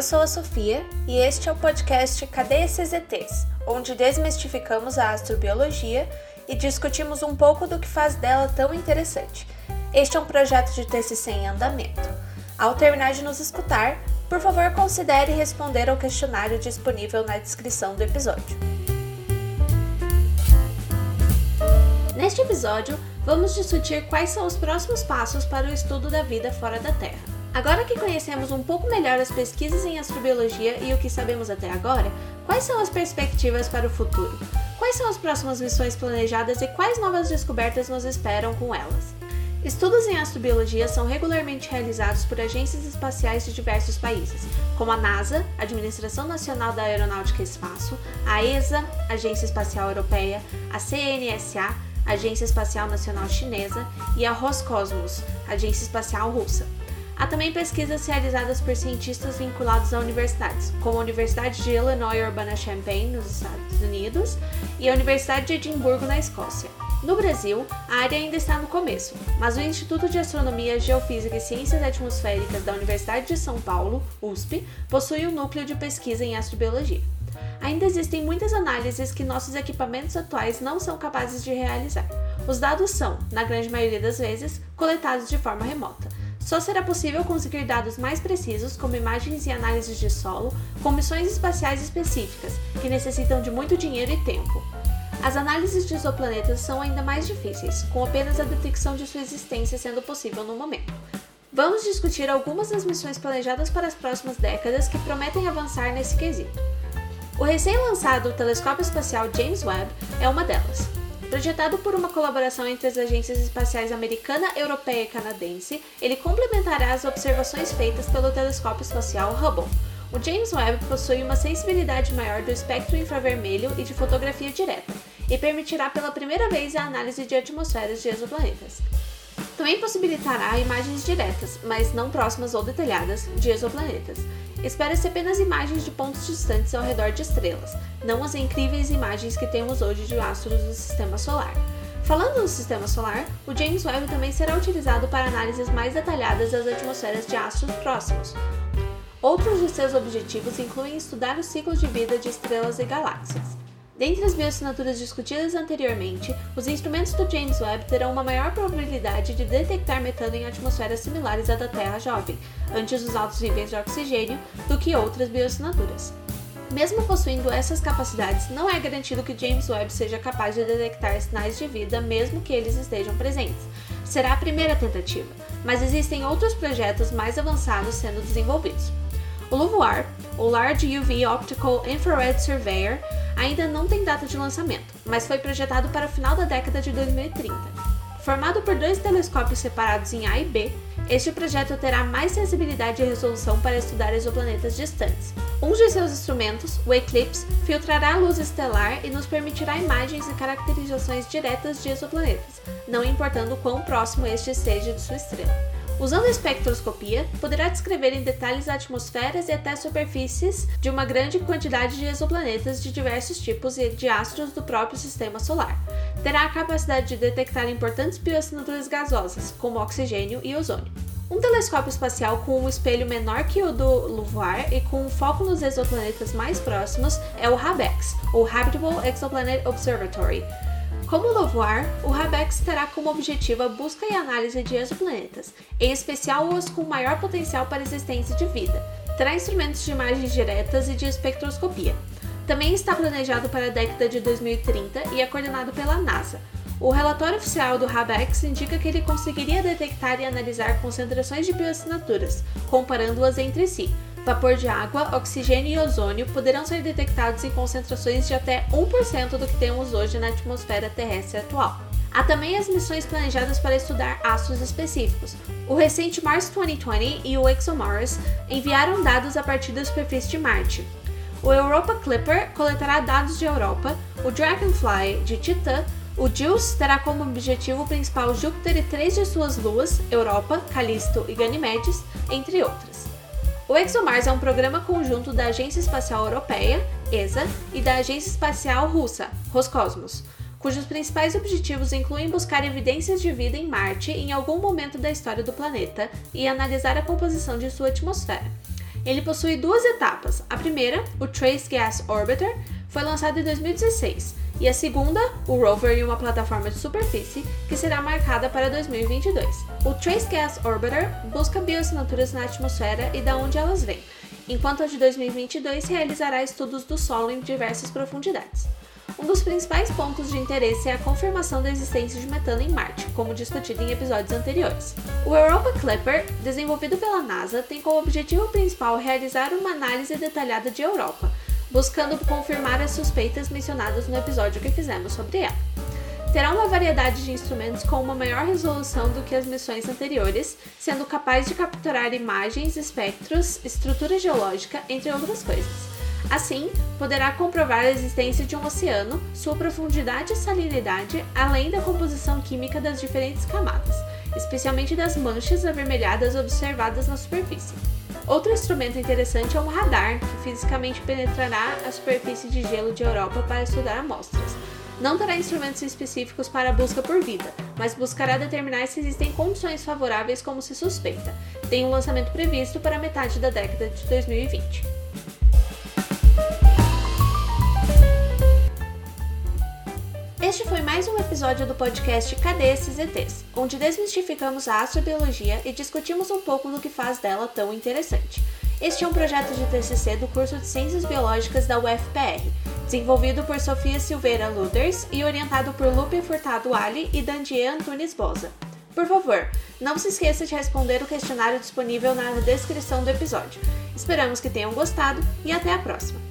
Eu sou a Sofia e este é o podcast Cadê esses? Onde desmistificamos a astrobiologia e discutimos um pouco do que faz dela tão interessante. Este é um projeto de TCC em andamento. Ao terminar de nos escutar, por favor considere responder ao questionário disponível na descrição do episódio. Neste episódio, vamos discutir quais são os próximos passos para o estudo da vida fora da Terra. Agora que conhecemos um pouco melhor as pesquisas em astrobiologia e o que sabemos até agora, quais são as perspectivas para o futuro? Quais são as próximas missões planejadas e quais novas descobertas nos esperam com elas? Estudos em astrobiologia são regularmente realizados por agências espaciais de diversos países, como a NASA, Administração Nacional da Aeronáutica e Espaço, a ESA, Agência Espacial Europeia, a CNSA, Agência Espacial Nacional Chinesa, e a Roscosmos, Agência Espacial Russa. Há também pesquisas realizadas por cientistas vinculados a universidades, como a Universidade de Illinois Urbana-Champaign, nos Estados Unidos, e a Universidade de Edimburgo, na Escócia. No Brasil, a área ainda está no começo, mas o Instituto de Astronomia, Geofísica e Ciências Atmosféricas da Universidade de São Paulo, USP, possui um núcleo de pesquisa em astrobiologia. Ainda existem muitas análises que nossos equipamentos atuais não são capazes de realizar. Os dados são, na grande maioria das vezes, coletados de forma remota só será possível conseguir dados mais precisos, como imagens e análises de solo, com missões espaciais específicas, que necessitam de muito dinheiro e tempo. As análises de exoplanetas são ainda mais difíceis, com apenas a detecção de sua existência sendo possível no momento. Vamos discutir algumas das missões planejadas para as próximas décadas que prometem avançar nesse quesito. O recém-lançado Telescópio Espacial James Webb é uma delas. Projetado por uma colaboração entre as agências espaciais americana, europeia e canadense, ele complementará as observações feitas pelo telescópio espacial Hubble. O James Webb possui uma sensibilidade maior do espectro infravermelho e de fotografia direta, e permitirá pela primeira vez a análise de atmosferas de exoplanetas. Também possibilitará imagens diretas, mas não próximas ou detalhadas, de exoplanetas, Espera-se apenas imagens de pontos distantes ao redor de estrelas, não as incríveis imagens que temos hoje de astros do sistema solar. Falando no sistema solar, o James Webb também será utilizado para análises mais detalhadas das atmosferas de astros próximos. Outros de seus objetivos incluem estudar os ciclos de vida de estrelas e galáxias. Dentre as bioassinaturas discutidas anteriormente, os instrumentos do James Webb terão uma maior probabilidade de detectar metano em atmosferas similares à da Terra jovem, antes dos altos níveis de oxigênio, do que outras bioassinaturas. Mesmo possuindo essas capacidades, não é garantido que James Webb seja capaz de detectar sinais de vida mesmo que eles estejam presentes. Será a primeira tentativa, mas existem outros projetos mais avançados sendo desenvolvidos. O LUVOIR, o Large UV Optical Infrared Surveyor, ainda não tem data de lançamento, mas foi projetado para o final da década de 2030. Formado por dois telescópios separados em A e B, este projeto terá mais sensibilidade e resolução para estudar exoplanetas distantes. Um de seus instrumentos, o Eclipse, filtrará a luz estelar e nos permitirá imagens e caracterizações diretas de exoplanetas, não importando quão próximo este esteja de sua estrela. Usando a espectroscopia, poderá descrever em detalhes atmosferas e até superfícies de uma grande quantidade de exoplanetas de diversos tipos e de astros do próprio sistema solar. Terá a capacidade de detectar importantes bioassinaturas gasosas, como oxigênio e ozônio. Um telescópio espacial com um espelho menor que o do LUVOIR e com um foco nos exoplanetas mais próximos é o HABEX, ou Habitable Exoplanet Observatory, como o LOVOIR, o RABEX terá como objetivo a busca e análise de exoplanetas, em especial os com maior potencial para existência de vida. Terá instrumentos de imagens diretas e de espectroscopia. Também está planejado para a década de 2030 e é coordenado pela NASA. O relatório oficial do RABEX indica que ele conseguiria detectar e analisar concentrações de bioassinaturas, comparando-as entre si, vapor de água, oxigênio e ozônio poderão ser detectados em concentrações de até 1% do que temos hoje na atmosfera terrestre atual. Há também as missões planejadas para estudar astros específicos. O recente Mars 2020 e o ExoMars enviaram dados a partir da superfície de Marte. O Europa Clipper coletará dados de Europa, o Dragonfly de Titã, o JUICE terá como objetivo principal Júpiter e três de suas luas, Europa, Callisto e Ganymedes, entre outras. O ExoMars é um programa conjunto da Agência Espacial Europeia, ESA, e da Agência Espacial Russa, Roscosmos, cujos principais objetivos incluem buscar evidências de vida em Marte em algum momento da história do planeta e analisar a composição de sua atmosfera. Ele possui duas etapas. A primeira, o Trace Gas Orbiter, foi lançado em 2016, e a segunda, o rover em uma plataforma de superfície, que será marcada para 2022. O Trace Gas Orbiter busca bioassinaturas na atmosfera e da onde elas vêm, enquanto a de 2022 realizará estudos do solo em diversas profundidades. Um dos principais pontos de interesse é a confirmação da existência de metano em Marte, como discutido em episódios anteriores. O Europa Clipper, desenvolvido pela NASA, tem como objetivo principal realizar uma análise detalhada de Europa, buscando confirmar as suspeitas mencionadas no episódio que fizemos sobre ela. Terá uma variedade de instrumentos com uma maior resolução do que as missões anteriores, sendo capaz de capturar imagens, espectros, estrutura geológica, entre outras coisas. Assim, poderá comprovar a existência de um oceano, sua profundidade e salinidade, além da composição química das diferentes camadas, especialmente das manchas avermelhadas observadas na superfície. Outro instrumento interessante é um radar, que fisicamente penetrará a superfície de gelo de Europa para estudar amostras. Não terá instrumentos específicos para a busca por vida, mas buscará determinar se existem condições favoráveis como se suspeita. Tem um lançamento previsto para metade da década de 2020. Este foi mais um episódio do podcast Cadê esses ETs? Onde desmistificamos a astrobiologia e discutimos um pouco do que faz dela tão interessante. Este é um projeto de TCC do curso de Ciências Biológicas da UFPR, desenvolvido por Sofia Silveira Luders e orientado por Lupe Furtado Ali e Dandier Antunes Boza. Por favor, não se esqueça de responder o questionário disponível na descrição do episódio. Esperamos que tenham gostado e até a próxima!